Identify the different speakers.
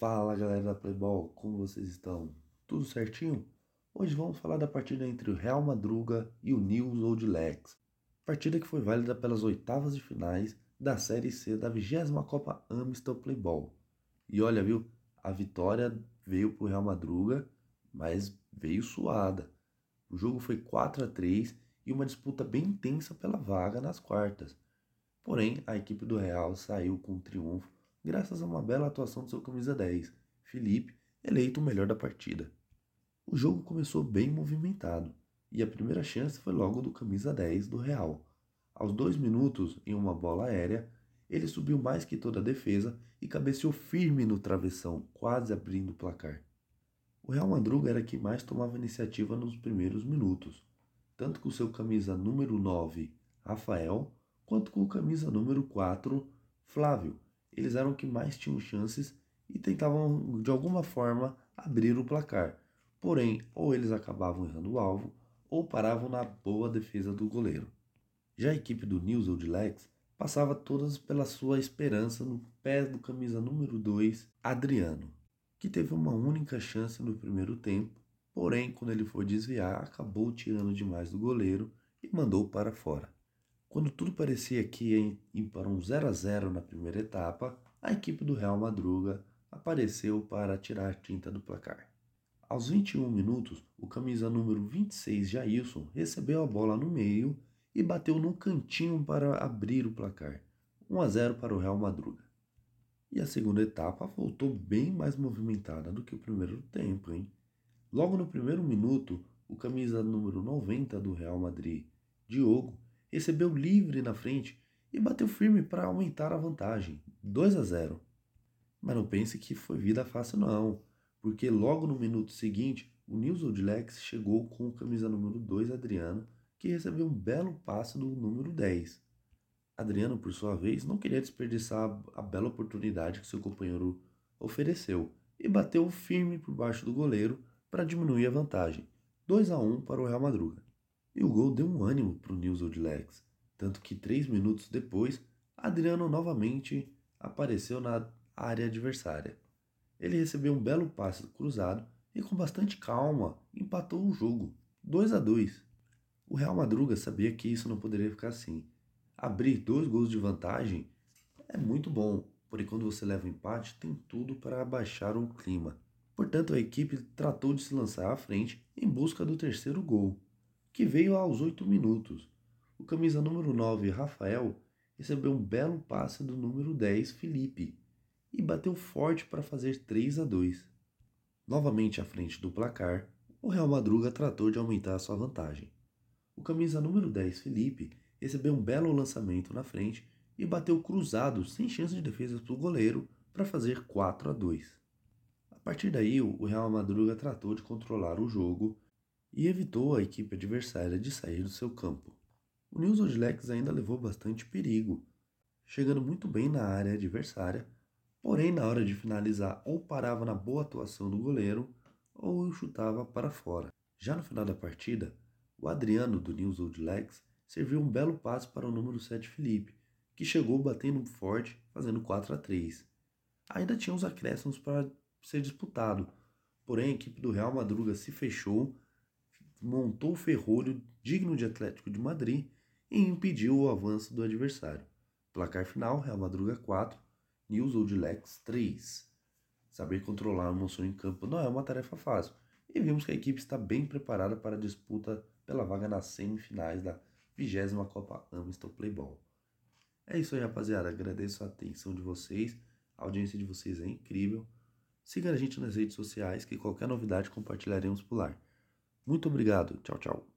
Speaker 1: Fala galera da Playball, como vocês estão? Tudo certinho? Hoje vamos falar da partida entre o Real Madruga e o News Old Legs. Partida que foi válida pelas oitavas de finais da Série C da 20 Copa Amistel Playball. E olha, viu, a vitória veio para o Real Madruga, mas veio suada. O jogo foi 4 a 3 e uma disputa bem intensa pela vaga nas quartas. Porém, a equipe do Real saiu com um triunfo graças a uma bela atuação do seu camisa 10, Felipe, eleito o melhor da partida. O jogo começou bem movimentado e a primeira chance foi logo do camisa 10 do Real. Aos dois minutos, em uma bola aérea, ele subiu mais que toda a defesa e cabeceou firme no travessão, quase abrindo o placar. O Real Madruga era quem mais tomava iniciativa nos primeiros minutos, tanto com seu camisa número 9, Rafael, quanto com o camisa número 4, Flávio, eles eram que mais tinham chances e tentavam de alguma forma abrir o placar. Porém, ou eles acabavam errando o alvo ou paravam na boa defesa do goleiro. Já a equipe do News Old Legs passava todas pela sua esperança no pé do camisa número 2, Adriano, que teve uma única chance no primeiro tempo, porém, quando ele foi desviar, acabou tirando demais do goleiro e mandou para fora. Quando tudo parecia que ia para um 0 a 0 na primeira etapa, a equipe do Real Madruga apareceu para tirar a tinta do placar. Aos 21 minutos, o camisa número 26, Jailson, recebeu a bola no meio e bateu no cantinho para abrir o placar. 1 a 0 para o Real Madruga. E a segunda etapa voltou bem mais movimentada do que o primeiro tempo, hein? Logo no primeiro minuto, o camisa número 90 do Real Madrid, Diogo, recebeu livre na frente e bateu firme para aumentar a vantagem, 2 a 0. Mas não pense que foi vida fácil não, porque logo no minuto seguinte, o Nils Odlex chegou com o camisa número 2 Adriano, que recebeu um belo passe do número 10. Adriano, por sua vez, não queria desperdiçar a bela oportunidade que seu companheiro ofereceu e bateu firme por baixo do goleiro para diminuir a vantagem, 2 a 1 para o Real Madruga. E o gol deu um ânimo para o News Old tanto que três minutos depois, Adriano novamente apareceu na área adversária. Ele recebeu um belo passe cruzado e com bastante calma empatou o jogo, 2 a 2. O Real Madruga sabia que isso não poderia ficar assim. Abrir dois gols de vantagem é muito bom, porém quando você leva um empate tem tudo para abaixar o clima. Portanto, a equipe tratou de se lançar à frente em busca do terceiro gol que veio aos 8 minutos. O camisa número 9, Rafael, recebeu um belo passe do número 10, Felipe, e bateu forte para fazer 3 a 2. Novamente à frente do placar, o Real Madruga tratou de aumentar sua vantagem. O camisa número 10, Felipe, recebeu um belo lançamento na frente e bateu cruzado sem chance de defesa para o goleiro para fazer 4 a 2. A partir daí, o Real Madruga tratou de controlar o jogo e evitou a equipe adversária de sair do seu campo. O News Legs ainda levou bastante perigo, chegando muito bem na área adversária, porém na hora de finalizar ou parava na boa atuação do goleiro ou chutava para fora. Já no final da partida, o Adriano do News Legs serviu um belo passe para o número 7 Felipe, que chegou batendo forte, fazendo 4 a 3. Ainda tinha os acréscimos para ser disputado, porém a equipe do Real Madruga se fechou montou o ferrolho digno de Atlético de Madrid e impediu o avanço do adversário. Placar final: Real Madruga 4, News Old Lex 3. Saber controlar a emoção em campo não é uma tarefa fácil, e vimos que a equipe está bem preparada para a disputa pela vaga nas semifinais da 20 Copa Amstel Playball. É isso aí, rapaziada. Agradeço a atenção de vocês. A audiência de vocês é incrível. Siga a gente nas redes sociais que qualquer novidade compartilharemos por lá. Muito obrigado. Tchau, tchau.